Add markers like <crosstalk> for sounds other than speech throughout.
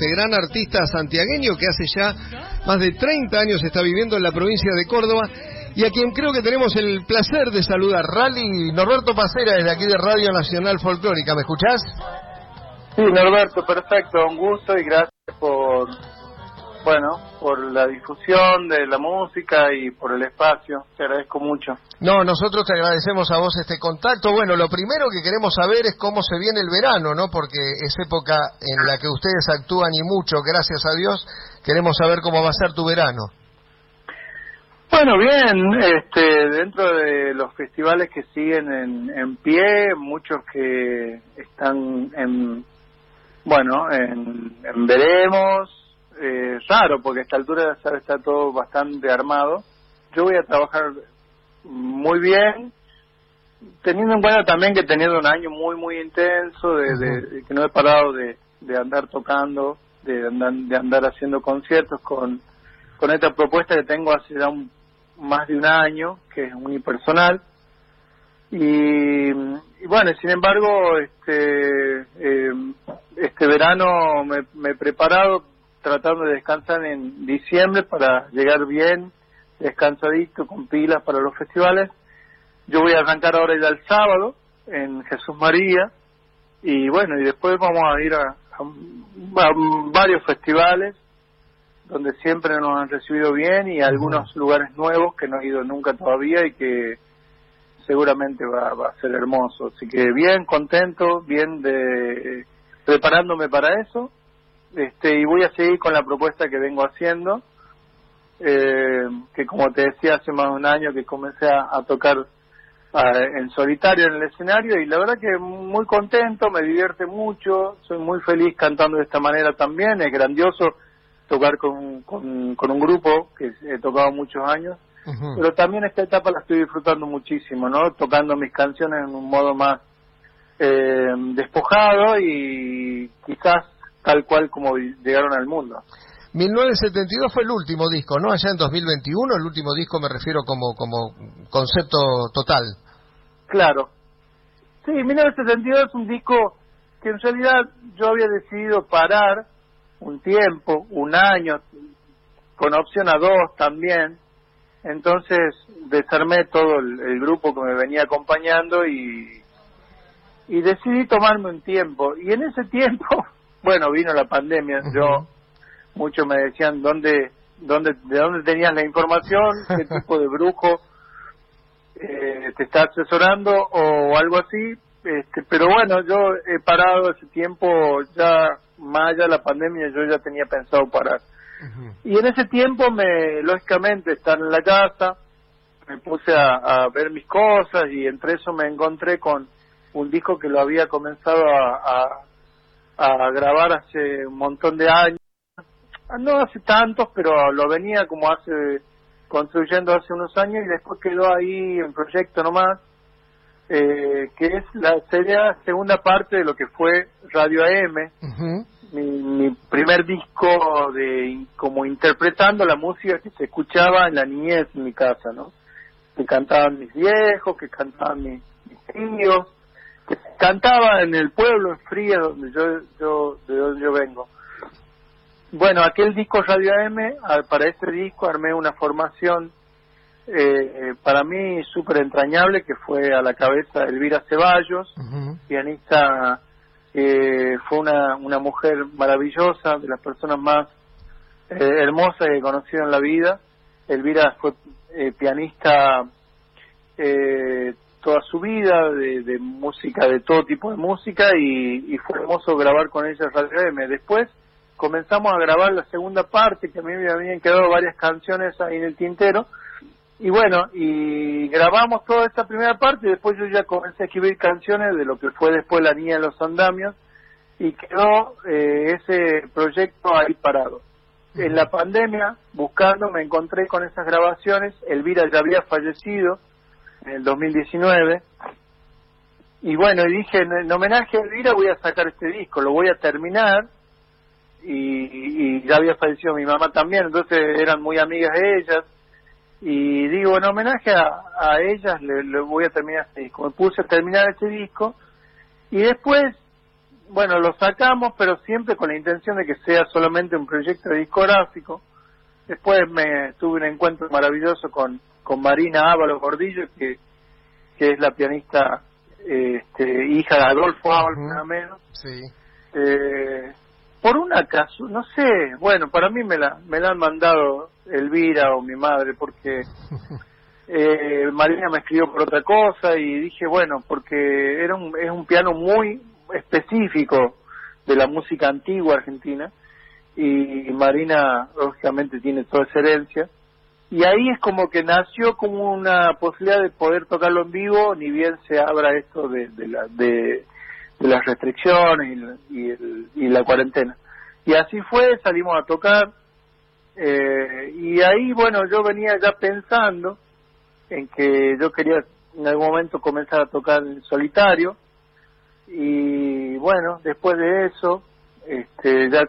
Este gran artista santiagueño que hace ya más de 30 años está viviendo en la provincia de Córdoba y a quien creo que tenemos el placer de saludar. Rally Norberto Pacera desde aquí de Radio Nacional Folclórica. ¿Me escuchás? Sí, Norberto, perfecto. Un gusto y gracias por, bueno, por la difusión de la música y por el espacio. Te agradezco mucho. No, nosotros te agradecemos a vos este contacto. Bueno, lo primero que queremos saber es cómo se viene el verano, ¿no? Porque es época en la que ustedes actúan y mucho, gracias a Dios. Queremos saber cómo va a ser tu verano. Bueno, bien, este, dentro de los festivales que siguen en, en pie, muchos que están en, bueno, en, en veremos, eh, raro, porque a esta altura ya está todo bastante armado. Yo voy a trabajar muy bien, teniendo en cuenta también que he tenido un año muy, muy intenso, de, de- que no he parado de, de andar tocando, de andar, de andar haciendo conciertos con, con esta propuesta que tengo hace ya un- más de un año, que es unipersonal. Y, y bueno, sin embargo, este, eh, este verano me, me he preparado tratando de descansar en diciembre para llegar bien, descansadito, con pilas para los festivales. Yo voy a arrancar ahora ya el sábado en Jesús María y bueno, y después vamos a ir a, a- a varios festivales donde siempre nos han recibido bien y algunos lugares nuevos que no he ido nunca todavía y que seguramente va, va a ser hermoso. Así que bien, contento, bien de preparándome para eso. Este, y voy a seguir con la propuesta que vengo haciendo, eh, que como te decía hace más de un año que comencé a, a tocar en solitario en el escenario y la verdad que muy contento, me divierte mucho, soy muy feliz cantando de esta manera también, es grandioso tocar con, con, con un grupo que he tocado muchos años pero también esta etapa la estoy disfrutando muchísimo, ¿no? Tocando mis canciones en un modo más eh, despojado y quizás tal cual como llegaron al mundo. 1972 fue el último disco, ¿no? Allá en 2021, el último disco me refiero como, como concepto total. Claro. Sí, 1972 es un disco que en realidad yo había decidido parar un tiempo, un año, con opción a dos también. Entonces desarmé todo el, el grupo que me venía acompañando y, y decidí tomarme un tiempo. Y en ese tiempo, <laughs> bueno, vino la pandemia. Yo, muchos me decían, ¿dónde, dónde, ¿de dónde tenías la información? <laughs> ¿Qué tipo de brujo eh, te está asesorando o algo así? Este, pero bueno, yo he parado ese tiempo, ya más allá de la pandemia, yo ya tenía pensado parar. Y en ese tiempo, me lógicamente, estar en la casa, me puse a, a ver mis cosas y entre eso me encontré con un disco que lo había comenzado a, a, a grabar hace un montón de años. No hace tantos, pero lo venía como hace construyendo hace unos años y después quedó ahí en proyecto nomás, eh, que es la sería segunda parte de lo que fue Radio AM, Ujú. mi, mi primer disco de como interpretando la música que se escuchaba en la niñez en mi casa, ¿no? Que cantaban mis viejos, que cantaban mis, mis tíos, cantaba en el pueblo en Frías donde yo yo de donde yo vengo. Bueno, aquel disco Radio AM, ah, para ese disco armé una formación eh, eh, para mí súper entrañable que fue a la cabeza Elvira Ceballos, pianista que fue una, una mujer maravillosa, de las personas más eh, hermosas que he conocido en la vida. Elvira fue eh, pianista eh, toda su vida, de, de música, de todo tipo de música, y, fue hermoso grabar con ella Radio M. Después comenzamos a grabar la segunda parte, que a mí me habían quedado varias canciones ahí en el tintero, y bueno, y grabamos toda esta primera parte y después yo ya comencé a escribir canciones de lo que fue después La Niña de los Andamios y quedó eh, ese proyecto ahí parado. En la pandemia, buscando, me encontré con esas grabaciones. Elvira ya había fallecido en el 2019. Y bueno, y dije, en, en homenaje a Elvira voy a sacar este disco, lo voy a terminar. Y, y ya había fallecido mi mamá también, entonces eran muy amigas de ellas y digo en homenaje a, a ellas le, le voy a terminar este disco me puse a terminar este disco y después bueno, lo sacamos, pero siempre con la intención de que sea solamente un proyecto discográfico. Después me tuve un encuentro maravilloso con, con Marina Ávalo Gordillo, que, que es la pianista este, hija de Adolfo Ávalo, nada menos. Sí. Eh, por una caso, no sé, bueno, para mí me la, me la han mandado Elvira o mi madre, porque <laughs> eh, Marina me escribió por otra cosa y dije, bueno, porque era un, es un piano muy específico de la música antigua argentina y Marina lógicamente tiene toda esa herencia y ahí es como que nació como una posibilidad de poder tocarlo en vivo ni bien se abra esto de, de, la, de, las restricciones y, y, la cuarentena y así fue salimos a tocar eh, y ahí bueno yo venía ya pensando en que yo quería en algún momento comenzar a tocar en solitario y bueno, después de eso, este, ya,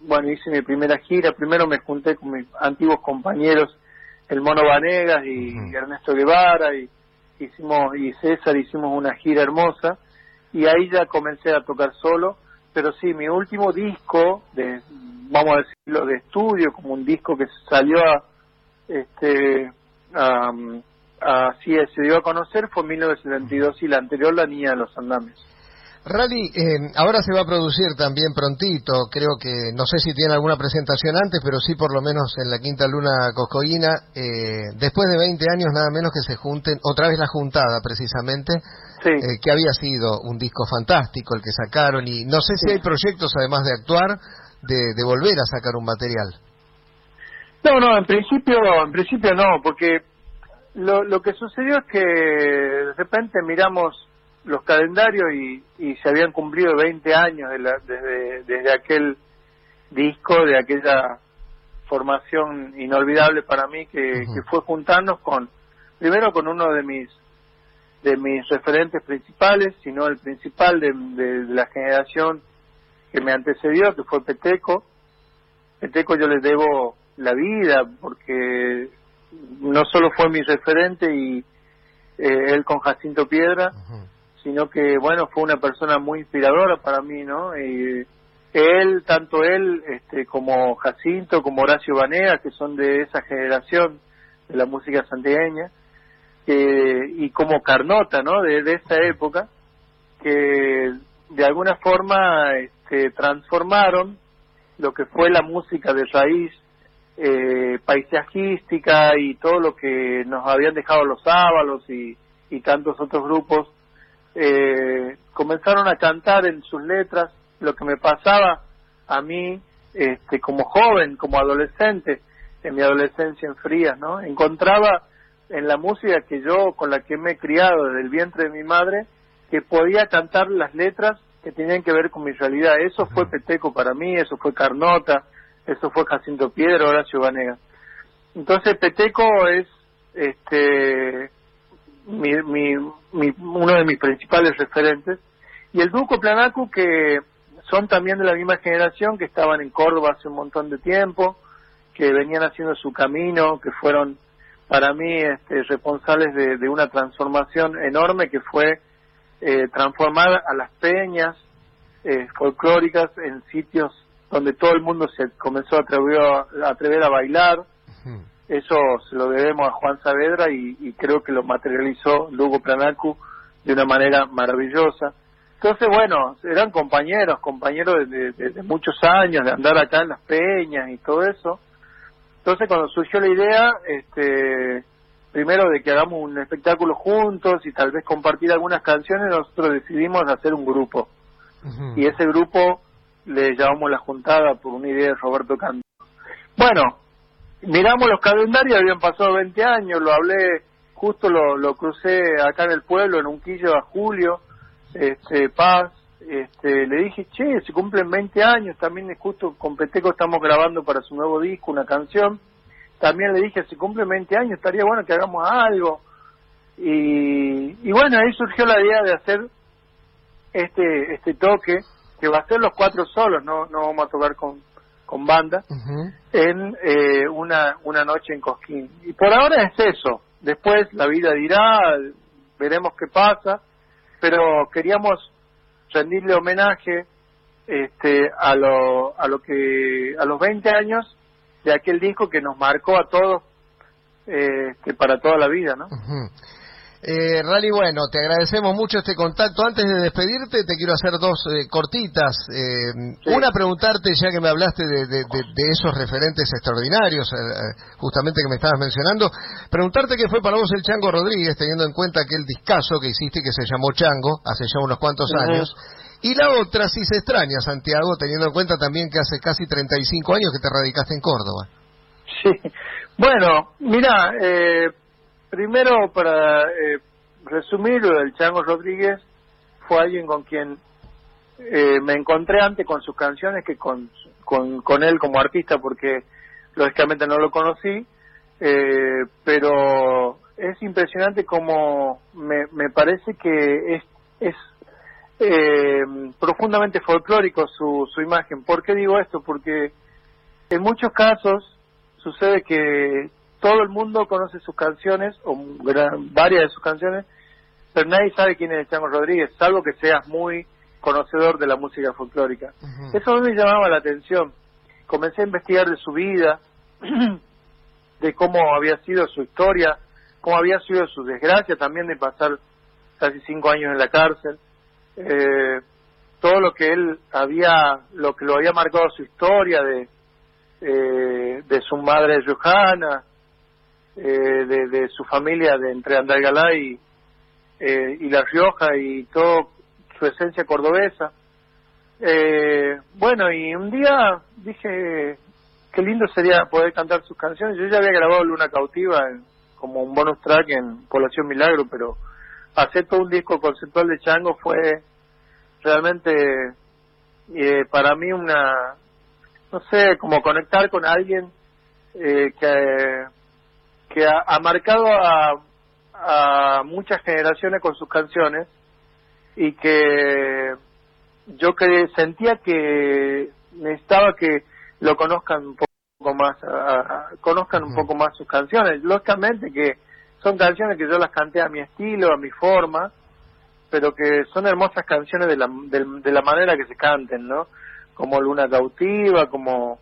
bueno, hice mi primera gira. Primero me junté con mis antiguos compañeros, el Mono Vanegas y, Ernesto Guevara y hicimos y César hicimos una gira hermosa y ahí ya comencé a tocar solo. Pero sí, mi último disco, de, vamos a decirlo, de estudio, como un disco que salió a, este, así se dio a conocer, fue en 1972 y la anterior La Niña de los Andames. Rally, eh, ahora se va a producir también prontito, creo que, no sé si tiene alguna presentación antes, pero sí por lo menos en la Quinta Luna Coscoína, eh, después de 20 años nada menos que se junten, otra vez la juntada precisamente, eh, que había sido un disco fantástico el que sacaron, y no sé si hay proyectos además de actuar, de, de volver a sacar un material. No, no, en principio, en principio no, porque lo, lo que sucedió es que de repente miramos los calendarios y, y se habían cumplido 20 años de la, desde, desde aquel disco, de aquella formación inolvidable para mí que, que fue juntarnos con, primero con uno de mis de mis referentes principales, sino el principal de, de, la generación que me antecedió, que fue Peteco. Peteco yo le debo la vida porque no solo fue mi referente y eh, él con Jacinto Piedra, sino que, bueno, fue una persona muy inspiradora para mí, ¿no? Y él, tanto él este, como Jacinto, como Horacio Banea, que son de esa generación de la música santiagueña, y como Carnota, ¿no? De, esa época, que de alguna forma este, transformaron lo que fue la música de raíz eh, paisajística y todo lo que nos habían dejado los sábalos y, y tantos otros grupos eh, comenzaron a cantar en sus letras lo que me pasaba a mí este, como joven, como adolescente, en mi adolescencia en Frías, ¿no? Encontraba en la música que yo, con la que me he criado desde el vientre de mi madre, que podía cantar las letras que tenían que ver con mi realidad. Eso fue Peteco para mí, eso fue Carnota, eso fue Jacinto Piedra, Horacio Vanega. Entonces Peteco es este mi, mi, uno de mis principales referentes, y el Duco Planacu, que son también de la misma generación, que estaban en Córdoba hace un montón de tiempo, que venían haciendo su camino, que fueron para mí este, responsables de, una transformación enorme que fue eh, transformar a las peñas eh, folclóricas en sitios donde todo el mundo se comenzó a atrever a, atrever a bailar, eso se lo debemos a Juan Saavedra y, creo que lo materializó Lugo Planacu de una manera maravillosa. Entonces, bueno, eran compañeros, compañeros de, muchos años, de andar acá en las peñas y todo eso. Entonces, cuando surgió la idea, este, primero de que hagamos un espectáculo juntos y tal vez compartir algunas canciones, nosotros decidimos hacer un grupo. Y ese grupo le llamamos La Juntada por una idea de Roberto Canto. Bueno, miramos los calendarios, habían pasado 20 años, lo hablé, justo lo, crucé acá en el pueblo, en un quillo a Julio, este, Paz, este, le dije, che, se cumplen 20 años, también justo con Peteco estamos grabando para su nuevo disco una canción, también le dije, se cumplen 20 años, estaría bueno que hagamos algo, y, y bueno, ahí surgió la idea de hacer este, este toque, que va a ser los cuatro solos, no, no vamos a tocar con, con banda en eh, una, una noche en Cosquín. Y por ahora es eso. Después la vida dirá, veremos qué pasa, pero queríamos rendirle homenaje este, a lo, a lo que, a los 20 años de aquel disco que nos marcó a todos, eh, que para toda la vida, ¿no? Eh, Rally, bueno, te agradecemos mucho este contacto. Antes de despedirte, te quiero hacer dos eh, cortitas. Eh, una, preguntarte, ya que me hablaste de, esos referentes extraordinarios, justamente que me estabas mencionando, preguntarte qué fue para vos el Chango Rodríguez, teniendo en cuenta aquel discazo que hiciste que se llamó Chango, hace ya unos cuantos años. Y la otra, si se extraña, Santiago, teniendo en cuenta también que hace casi 35 años que te radicaste en Córdoba. Sí, bueno, mira, eh, Primero, para eh, resumir, el Chango Rodríguez fue alguien con quien eh, me encontré antes con sus canciones que con, con, él como artista, porque lógicamente no lo conocí, eh, pero es impresionante como me, me parece que es, es eh, profundamente folclórico su, su imagen. ¿Por qué digo esto? Porque en muchos casos sucede que todo el mundo conoce sus canciones, o varias de sus canciones, pero nadie sabe quién es el Chango Rodríguez, salvo que seas muy conocedor de la música folclórica. Eso a mí me llamaba la atención. Comencé a investigar de su vida, <clears throat> de cómo había sido su historia, cómo había sido su desgracia también de pasar casi cinco años en la cárcel, eh, todo lo que él había, lo que lo había marcado su historia de, eh, de su madre Johanna, eh, de, su familia de entre Andalgalá y, eh, y La Rioja y todo su esencia cordobesa. Eh, bueno, y un día dije, qué lindo sería poder cantar sus canciones. Yo ya había grabado Luna Cautiva como un bonus track en Población Milagro, pero hacer todo un disco conceptual de Chango fue realmente eh, para mí una, no sé, como conectar con alguien eh, que que ha, marcado a, a, muchas generaciones con sus canciones y que yo que sentía que necesitaba que lo conozcan un poco más, conozcan un poco más sus canciones. Lógicamente que son canciones que yo las canté a mi estilo, a mi forma, pero que son hermosas canciones de la, de la manera que se canten, ¿no? Como Luna Cautiva, como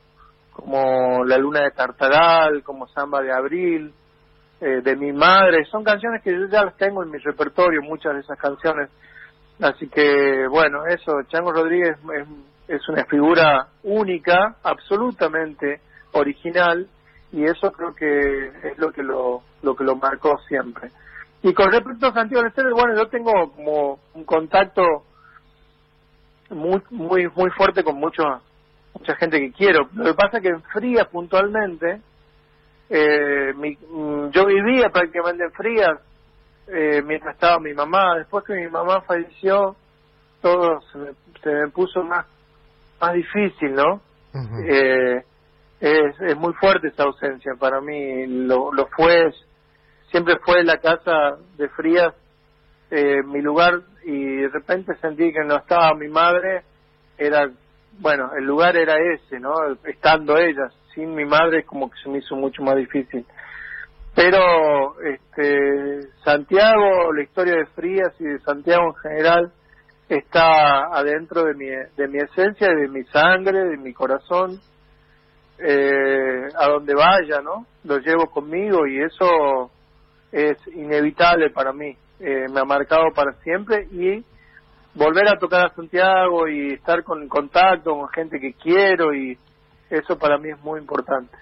como La Luna de Tartagal, como Samba de Abril, eh, de mi madre. Son canciones que yo ya las tengo en mi repertorio, muchas de esas canciones. Así que, bueno, eso, Chango Rodríguez es, una figura única, absolutamente original, y eso creo que es lo que lo, lo que lo marcó siempre. Y con respecto a Santiago Estero, bueno, yo tengo como un contacto muy muy muy fuerte con mucho, mucha gente que quiero. Lo que pasa es que en Frías puntualmente, eh, mi, mm, yo vivía prácticamente en Frías eh, mientras estaba mi mamá. Después que mi mamá falleció, todo se me, puso más, más difícil, ¿no? eh, es, es muy fuerte esa ausencia para mí. Lo, lo fue, siempre fue la casa de Frías eh, mi lugar y de repente sentí que no estaba mi madre. Era, bueno, el lugar era ese, ¿no? Estando ellas sin mi madre como que se me hizo mucho más difícil. Pero este Santiago, la historia de Frías y de Santiago en general está adentro de mi, de mi esencia, de mi sangre, de mi corazón, eh, a donde vaya, ¿no? Lo llevo conmigo y eso es inevitable para mí. Eh, me ha marcado para siempre y volver a tocar a Santiago y estar con contacto con gente que quiero y eso para mí es muy importante.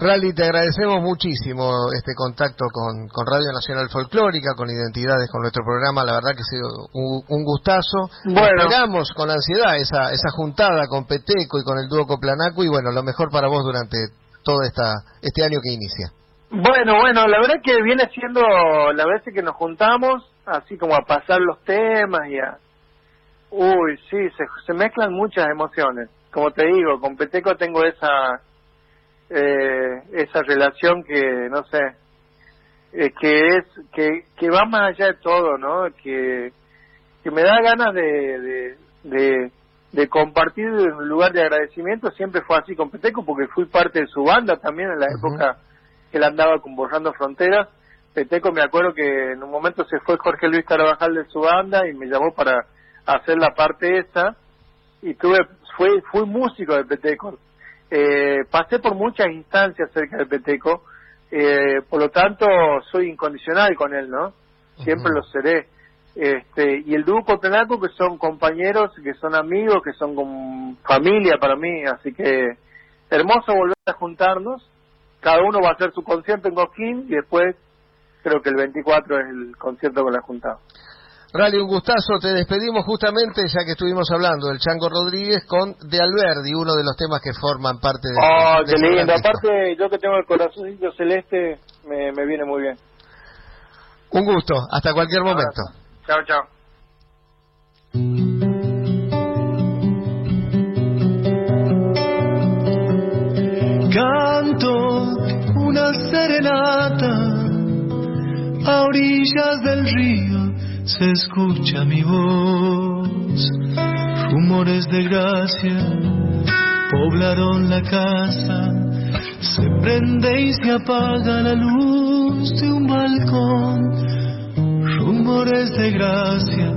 Rally, te agradecemos muchísimo este contacto con, Radio Nacional Folclórica, con Identidades, con nuestro programa. La verdad que ha sido un, gustazo. Bueno. Esperamos con ansiedad esa, esa juntada con Peteco y con el dúo Coplanaco y bueno, lo mejor para vos durante todo esta, este año que inicia. Bueno, bueno, la verdad que viene siendo la vez que nos juntamos, así como a pasar los temas y a... Uy, sí, se, se mezclan muchas emociones como te digo, con Peteco tengo esa eh, esa relación que no sé eh, que es que, que va más allá de todo, ¿no? Que que me da ganas de, de, de, compartir un lugar de agradecimiento. Siempre fue así con Peteco porque fui parte de su banda también en la época él andaba con Borrando Fronteras. Peteco me acuerdo que en un momento se fue Jorge Luis Carabajal de su banda y me llamó para hacer la parte esa y tuve fui, fui músico de Peteco. Eh, pasé por muchas instancias cerca de Peteco, eh, por lo tanto soy incondicional con él, ¿no? Siempre lo seré. Este, y el dúo Cotenaco, que son compañeros, que son amigos, que son como familia para mí, así que hermoso volver a juntarnos. Cada uno va a hacer su concierto en Cosquín y después creo que el 24 es el concierto con la Junta. Rally, un gustazo. Te despedimos justamente, ya que estuvimos hablando del Chango Rodríguez, con De Alberdi, uno de los temas que forman parte de. ¡Oh, qué lindo! Aparte, yo que tengo el corazoncito celeste, me, me viene muy bien. Un gusto. Hasta cualquier momento. Chao, chao. Serenata a orillas del río se escucha mi voz. Rumores de gracia poblaron la casa, se prende y se apaga la luz de un balcón. Rumores de gracia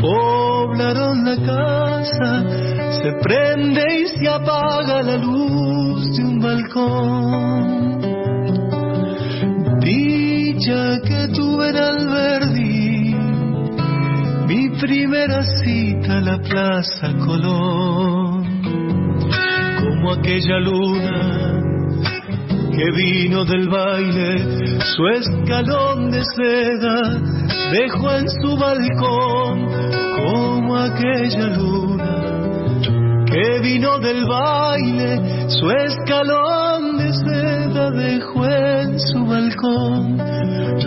poblaron la casa, se prende y se apaga la luz de un balcón. Que tuve en Alberdi, mi primera cita a la Plaza Colón, como aquella luna que vino del baile, su escalón de seda dejó en su balcón, como aquella luna que vino del baile, su escalón de seda dejó en su balcón.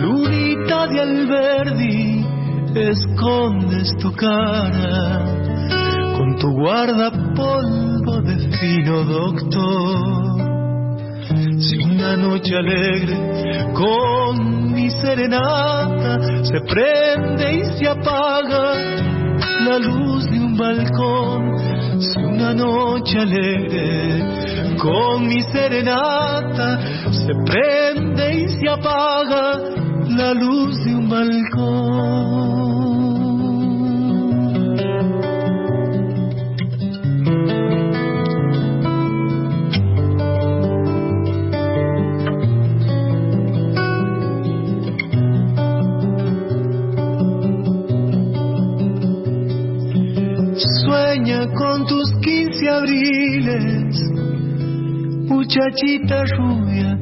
Lunita de Alberdi, escondes tu cara con tu guardapolvo de fino doctor. Si una noche alegre con mi serenata se prende y se apaga la luz de un balcón, si una noche alegre con mi serenata se prende y se apaga la luz de un balcón. Con tus quince abriles, muchachita rubia,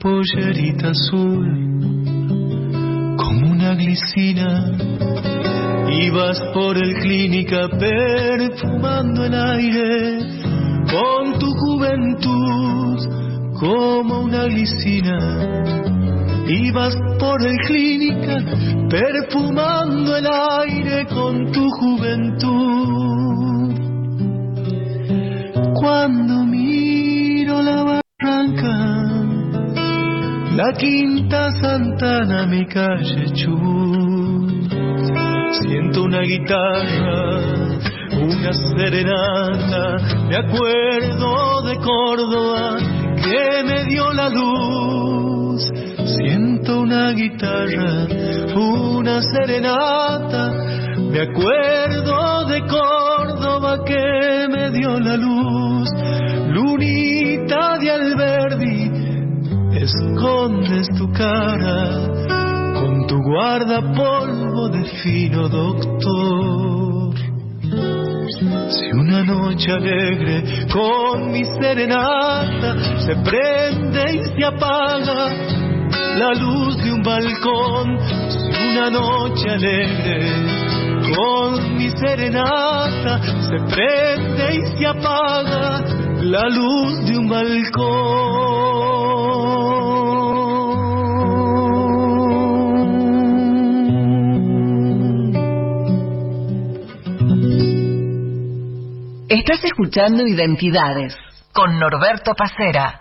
pollerita azul, como una glicina. Ibas por el clínica perfumando el aire con tu juventud como una glicina. Ibas por el clínica perfumando el aire con tu juventud. Cuando miro la barranca, la quinta Santana, mi calle Chubut, siento una guitarra, una serenata, me acuerdo de Córdoba que me dio la luz. Siento una guitarra, una serenata, me acuerdo de Córdoba que me dio la luz. Alberdi, escondes tu cara con tu guardapolvo de fino doctor. Si una noche alegre con mi serenata se prende y se apaga la luz de un balcón, si una noche alegre con mi serenata se prende y se apaga la luz de un balcón. Estás escuchando Identidades con Norberto Pacera.